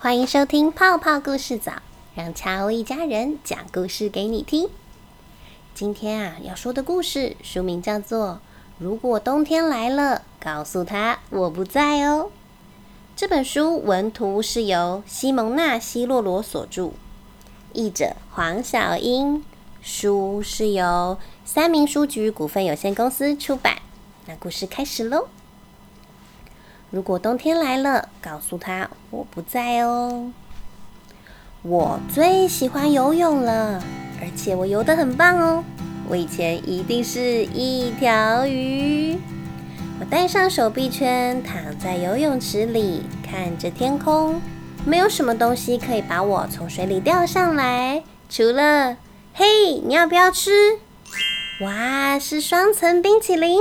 欢迎收听泡泡故事早，让恰欧一家人讲故事给你听。今天啊，要说的故事书名叫做《如果冬天来了，告诉他我不在哦》。这本书文图是由西蒙娜·希洛罗所著，译者黄小英，书是由三明书局股份有限公司出版。那故事开始喽。如果冬天来了，告诉他我不在哦。我最喜欢游泳了，而且我游得很棒哦。我以前一定是一条鱼。我戴上手臂圈，躺在游泳池里，看着天空。没有什么东西可以把我从水里钓上来，除了……嘿，你要不要吃？哇，是双层冰淇淋。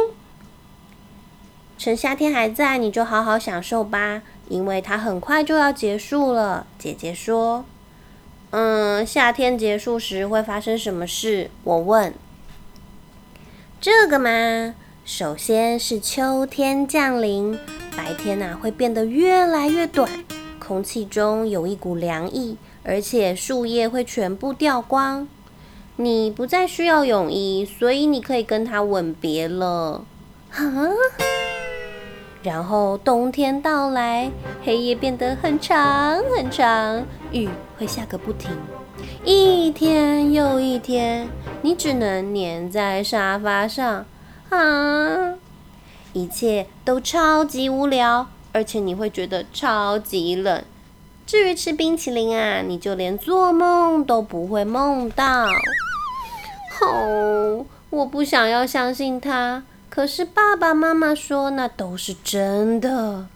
趁夏天还在，你就好好享受吧，因为它很快就要结束了。姐姐说：“嗯，夏天结束时会发生什么事？”我问。这个嘛，首先是秋天降临，白天呐会变得越来越短，空气中有一股凉意，而且树叶会全部掉光。你不再需要泳衣，所以你可以跟他吻别了。然后冬天到来，黑夜变得很长很长，雨会下个不停，一天又一天，你只能黏在沙发上啊！一切都超级无聊，而且你会觉得超级冷。至于吃冰淇淋啊，你就连做梦都不会梦到。哦，我不想要相信他。可是爸爸妈妈说那都是真的，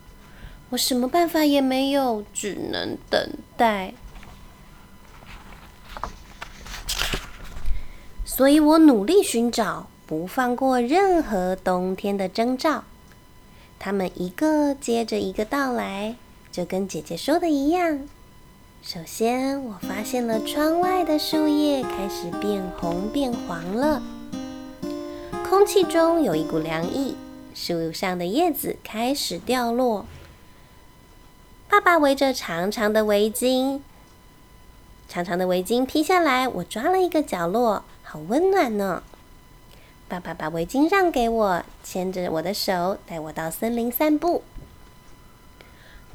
我什么办法也没有，只能等待。所以我努力寻找，不放过任何冬天的征兆。他们一个接着一个到来，就跟姐姐说的一样。首先，我发现了窗外的树叶开始变红变黄了。空气中有一股凉意，树上的叶子开始掉落。爸爸围着长长的围巾，长长的围巾披下来，我抓了一个角落，好温暖呢。爸爸把围巾让给我，牵着我的手，带我到森林散步。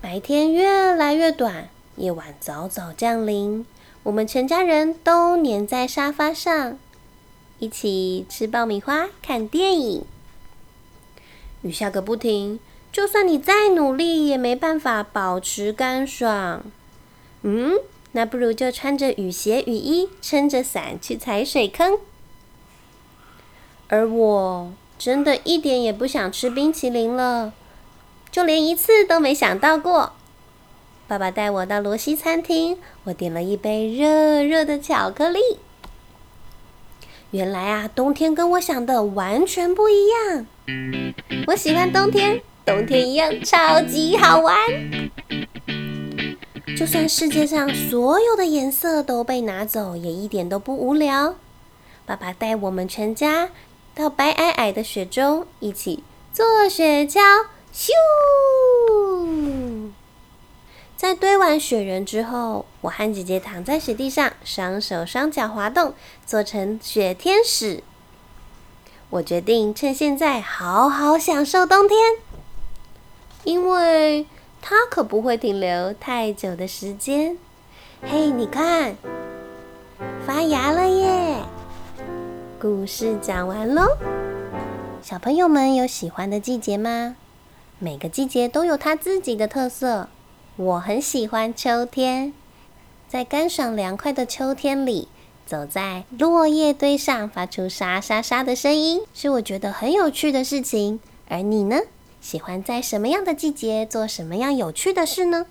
白天越来越短，夜晚早早降临，我们全家人都黏在沙发上。一起吃爆米花、看电影。雨下个不停，就算你再努力，也没办法保持干爽。嗯，那不如就穿着雨鞋、雨衣，撑着伞去踩水坑。而我真的一点也不想吃冰淇淋了，就连一次都没想到过。爸爸带我到罗西餐厅，我点了一杯热热的巧克力。原来啊，冬天跟我想的完全不一样。我喜欢冬天，冬天一样超级好玩。就算世界上所有的颜色都被拿走，也一点都不无聊。爸爸带我们全家到白皑皑的雪中，一起坐雪橇，咻！在堆完雪人之后，我和姐姐躺在雪地上，双手双脚滑动，做成雪天使。我决定趁现在好好享受冬天，因为它可不会停留太久的时间。嘿，你看，发芽了耶！故事讲完喽。小朋友们有喜欢的季节吗？每个季节都有它自己的特色。我很喜欢秋天，在干爽凉快的秋天里，走在落叶堆上，发出沙沙沙的声音，是我觉得很有趣的事情。而你呢？喜欢在什么样的季节做什么样有趣的事呢？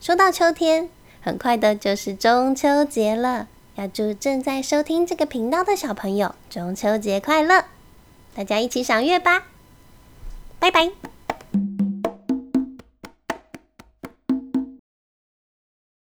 说到秋天，很快的就是中秋节了，要祝正在收听这个频道的小朋友中秋节快乐！大家一起赏月吧，拜拜。